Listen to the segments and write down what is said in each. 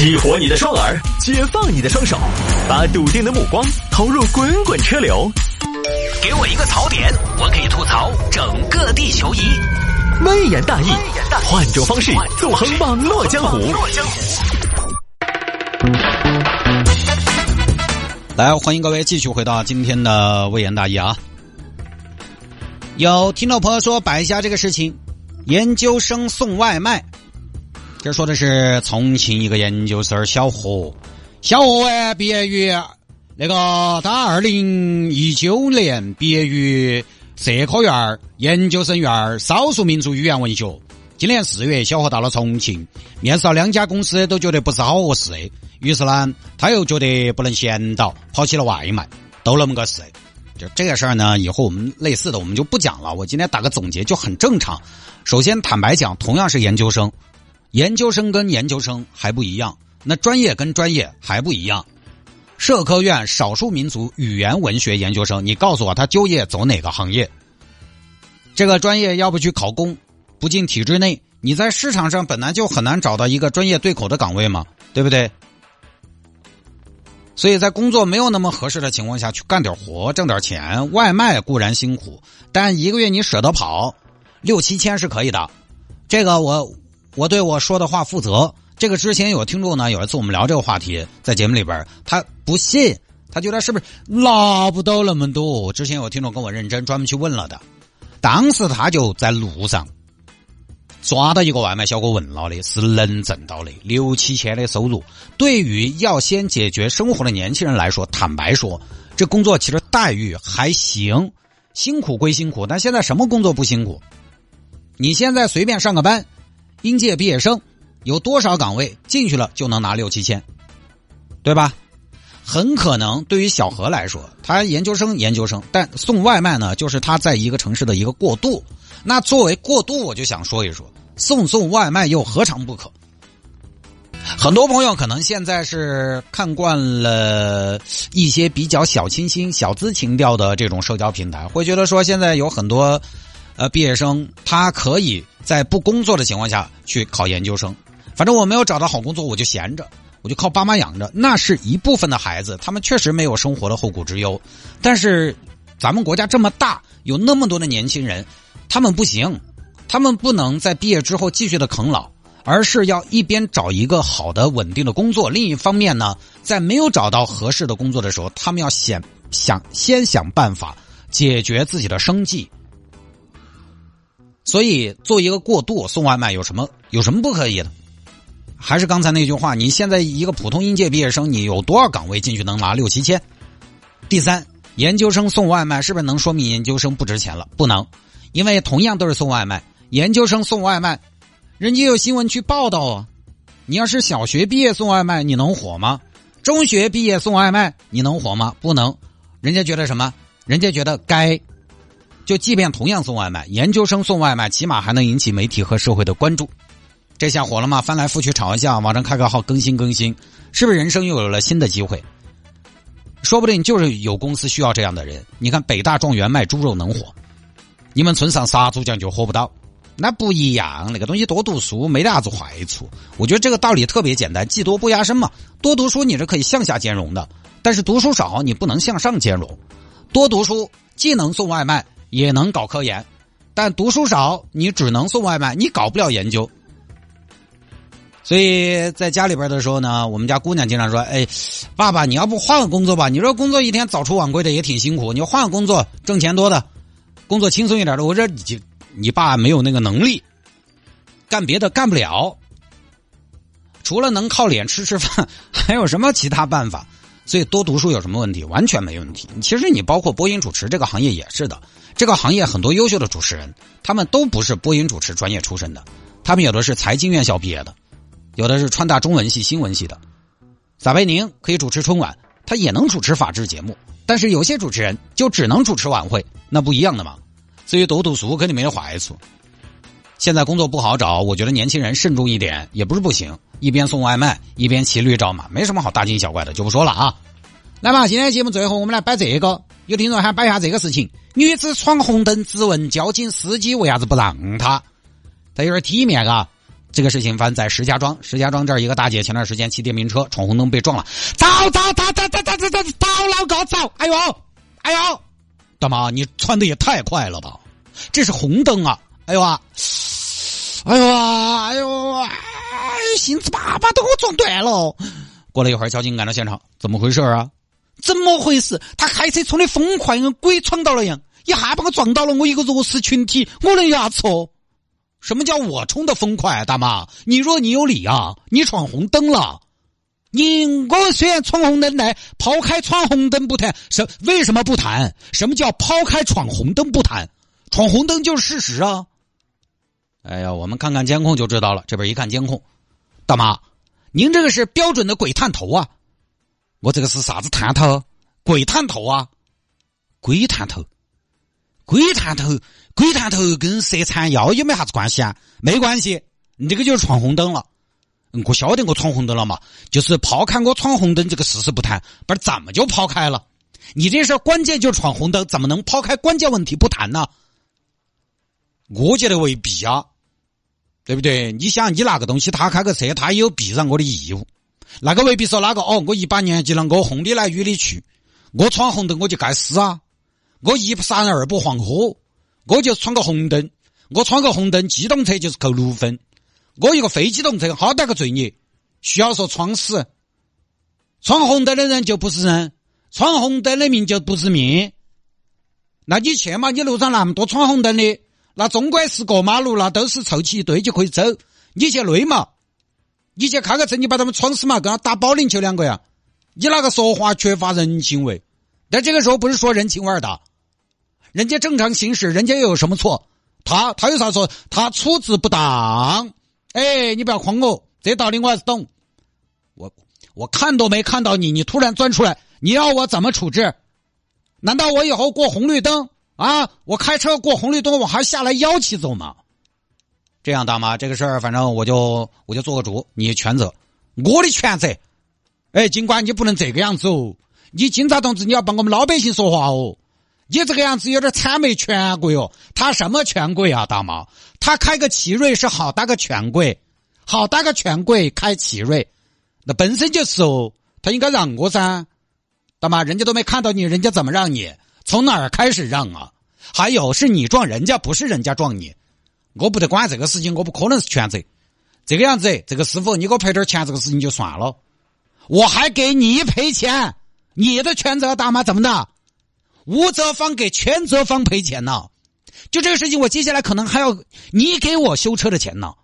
激活你的双耳，解放你的双手，把笃定的目光投入滚滚车流。给我一个槽点，我可以吐槽整个地球仪。微言大义，换种方式纵横网络江湖。来，欢迎各位继续回到今天的微言大义啊！有听众朋友说摆一下这个事情，研究生送外卖。这说的是重庆一个研究生小何，小何哎，毕业于那个他二零一九年毕业于社科院研究生院少数民族语言文学。今年四月，小何到了重庆，面试了两家公司，都觉得不是好合适。于是呢，他又觉得不能闲到，跑起了外卖，都那么个事。就这个事儿呢，以后我们类似的我们就不讲了。我今天打个总结就很正常。首先，坦白讲，同样是研究生。研究生跟研究生还不一样，那专业跟专业还不一样。社科院少数民族语言文学研究生，你告诉我他就业走哪个行业？这个专业要不去考公，不进体制内，你在市场上本来就很难找到一个专业对口的岗位嘛，对不对？所以在工作没有那么合适的情况下去干点活，挣点钱，外卖固然辛苦，但一个月你舍得跑六七千是可以的。这个我。我对我说的话负责。这个之前有听众呢，有一次我们聊这个话题，在节目里边，他不信，他觉得是不是拿不到那么多？之前有听众跟我认真专门去问了的，当时他就在路上抓到一个外卖小哥问了的，是能挣到的六七千的收入。对于要先解决生活的年轻人来说，坦白说，这工作其实待遇还行，辛苦归辛苦，但现在什么工作不辛苦？你现在随便上个班。应届毕业生有多少岗位进去了就能拿六七千，对吧？很可能对于小何来说，他研究生研究生，但送外卖呢，就是他在一个城市的一个过渡。那作为过渡，我就想说一说，送送外卖又何尝不可？很多朋友可能现在是看惯了一些比较小清新、小资情调的这种社交平台，会觉得说现在有很多。呃，毕业生他可以在不工作的情况下去考研究生，反正我没有找到好工作，我就闲着，我就靠爸妈养着。那是一部分的孩子，他们确实没有生活的后顾之忧。但是，咱们国家这么大，有那么多的年轻人，他们不行，他们不能在毕业之后继续的啃老，而是要一边找一个好的稳定的工作，另一方面呢，在没有找到合适的工作的时候，他们要先想先想办法解决自己的生计。所以，做一个过渡送外卖有什么有什么不可以的？还是刚才那句话，你现在一个普通应届毕业生，你有多少岗位进去能拿六七千？第三，研究生送外卖是不是能说明研究生不值钱了？不能，因为同样都是送外卖，研究生送外卖，人家有新闻去报道啊。你要是小学毕业送外卖，你能火吗？中学毕业送外卖，你能火吗？不能，人家觉得什么？人家觉得该。就即便同样送外卖，研究生送外卖起码还能引起媒体和社会的关注，这下火了吗？翻来覆去吵一下，网上开个号更新更新，是不是人生又有了新的机会？说不定就是有公司需要这样的人。你看北大状元卖猪肉能火，你们村上杀猪匠就火不到，那不一样。那个东西多读书没得啥子坏处。我觉得这个道理特别简单，技多不压身嘛。多读书你是可以向下兼容的，但是读书少你不能向上兼容。多读书既能送外卖。也能搞科研，但读书少，你只能送外卖，你搞不了研究。所以在家里边的时候呢，我们家姑娘经常说：“哎，爸爸，你要不换个工作吧？你说工作一天早出晚归的也挺辛苦，你换个工作挣钱多的，工作轻松一点的。”我说：“你你爸没有那个能力，干别的干不了，除了能靠脸吃吃饭，还有什么其他办法？所以多读书有什么问题？完全没问题。其实你包括播音主持这个行业也是的。”这个行业很多优秀的主持人，他们都不是播音主持专业出身的，他们有的是财经院校毕业的，有的是川大中文系新闻系的。撒贝宁可以主持春晚，他也能主持法制节目，但是有些主持人就只能主持晚会，那不一样的嘛。所以多读书肯定没有坏处。现在工作不好找，我觉得年轻人慎重一点也不是不行，一边送外卖一边骑驴找马，没什么好大惊小怪的，就不说了啊。来吧，今天节目最后我们来摆这个。有听众还摆一下这个事情：女子闯红灯，质问交警司机为啥子不让她？她有点体面啊，这个事情发生在石家庄，石家庄这儿一个大姐前段时间骑电瓶车闯红灯被撞了，走走走走走走走走，老高走！哎呦哎呦，大妈你窜的也太快了吧！这是红灯啊！哎呦啊！哎呦啊！哎呦啊！心子爸爸都给我撞断了。过了一会儿，交警赶到现场，怎么回事啊？怎么回事？他开车冲的疯快，跟鬼闯到了一样，一下把我撞到了我一个弱势群体，我能有啥错？什么叫我冲的疯快，大妈？你若你有理啊！你闯红灯了，你我虽然闯红灯来，抛开闯红灯不谈，什为什么不谈？什么叫抛开闯红灯不谈？闯红灯就是事实啊！哎呀，我们看看监控就知道了。这边一看监控，大妈，您这个是标准的鬼探头啊！我这个是啥子探头？鬼探头啊！鬼探头，鬼探头，鬼探头跟涉残药有没啥子关系啊？没关系，你这个就是闯红灯了。我晓得我闯红灯了嘛，就是抛开我闯红灯这个事实不谈，不是怎么就抛开了？你这事关键就是闯红灯，怎么能抛开关键问题不谈呢？我觉得未必啊，对不对？你想，你那个东西，他开个车，他也有避让我的义务。那个未必说哪个哦，我一把年纪了，我红里来雨里去，我闯红灯我就该死啊！我一不杀人二不放火，我就闯个红灯，我闯个红灯，机动车就是扣六分。我一个非机动车，好大个罪孽，需要说闯死？闯红灯的人就不是人，闯红灯的命就不是命。那你去嘛？你路上那么多闯红灯的。那中国是过马路，那都是凑起一堆就可以走。你去累嘛？你去开个车，你把他们闯死嘛？跟他打保龄球两个呀？你那个说话缺乏人情味。但这个时候不是说人情味的，人家正常行驶，人家又有什么错？他他有啥错？他处置不当。哎，你不要诓我，这道理我还是懂。我我看都没看到你，你突然钻出来，你要我怎么处置？难道我以后过红绿灯？啊！我开车过红绿灯，我还下来腰起走吗？这样大妈，这个事儿反正我就我就做个主，你全责，我的全责。哎，警官，你不能这个样子哦！你警察同志，你要帮我们老百姓说话哦！你这个样子有点谄媚权贵哦。他什么权贵啊，大妈？他开个奇瑞是好大个权贵，好大个权贵开奇瑞，那本身就是哦，他应该让我噻，大妈，人家都没看到你，人家怎么让你？从哪儿开始让啊？还有是你撞人家，不是人家撞你，我不得管这个事情，我不可能是全责。这个样子，这个师傅，你给我赔点钱，这个事情就算了。我还给你赔钱，你的全责大妈怎么的？无责方给全责方赔钱呢？就这个事情，我接下来可能还要你给我修车的钱呢。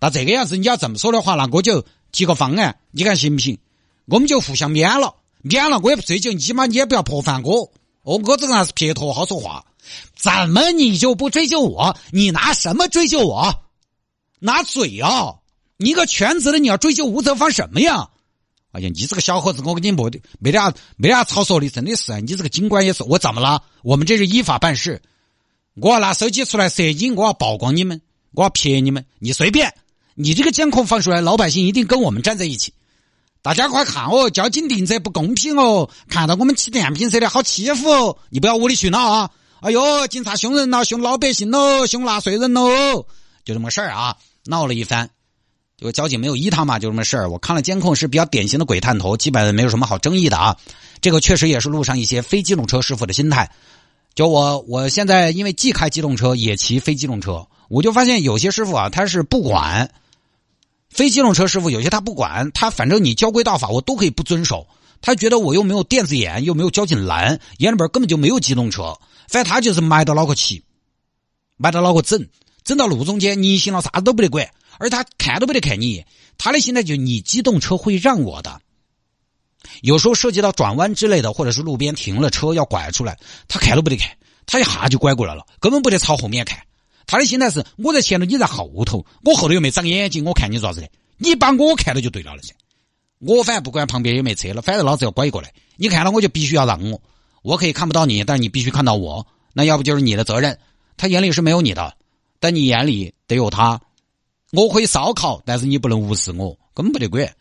那这个样子，你要这么说的话，那我就提个方案，你看行不行？我们就互相免了，免了，我也不追究，起码你也不要破烦我。哦，我这个人是撇脱，好说话。怎么你就不追究我？你拿什么追究我？拿嘴啊！你个全职的，你要追究无责方什么呀？哎呀，你这个小伙子，我跟你没得没得啥没得啥吵说的，真的是。你这个警官也是，我怎么了？我们这是依法办事。我要拿手机出来摄影，我要曝光你们，我要撇你们。你随便，你这个监控放出来，老百姓一定跟我们站在一起。大家快看哦，交警停车不公平哦！看到我们骑电瓶车的好欺负哦！你不要无理取闹啊！哎呦，警察凶人了，凶老百姓喽，凶纳税人喽！就这么事儿啊，闹了一番，就交警没有依他嘛，就这么事儿。我看了监控是比较典型的鬼探头，基本没有什么好争议的啊。这个确实也是路上一些非机动车师傅的心态。就我我现在因为既开机动车也骑非机动车，我就发现有些师傅啊，他是不管。非机动车师傅有些他不管，他反正你交规道法我都可以不遵守。他觉得我又没有电子眼，又没有交警拦，眼里边根本就没有机动车。反正他就是埋到脑壳骑，埋到脑壳整，整到路中间，你行了啥子都不得管，而他看都不得看你。他的心态就你机动车会让我的。有时候涉及到转弯之类的，或者是路边停了车要拐出来，他看都不得看，他一下就拐过来了，根本不得朝后面看。他的心态是：我在前头，你在后头，我后头又没长眼睛，我看你做啥子的？你把我看到就对了了噻。我反正不管旁边有没车了，反正老子要拐过来。你看到我就必须要让我，我可以看不到你，但你必须看到我。那要不就是你的责任。他眼里是没有你的，但你眼里得有他。我可以烧烤，但是你不能无视我，根本不得管。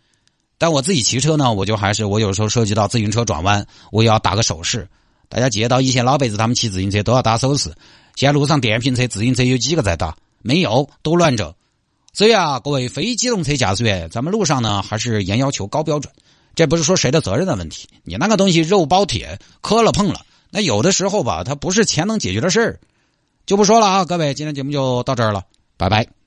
但我自己骑车呢，我就还是我有时候涉及到自行车转弯，我也要打个手势。大家记得到以前老辈子他们骑自行车都要打手势。现在路上电瓶车、自行车有几个在打？没有，都乱整。所以啊，各位非机动车驾驶员，咱们路上呢还是严要求高标准。这不是说谁的责任的问题，你那个东西肉包铁，磕了碰了，那有的时候吧，它不是钱能解决的事儿。就不说了啊，各位，今天节目就到这儿了，拜拜。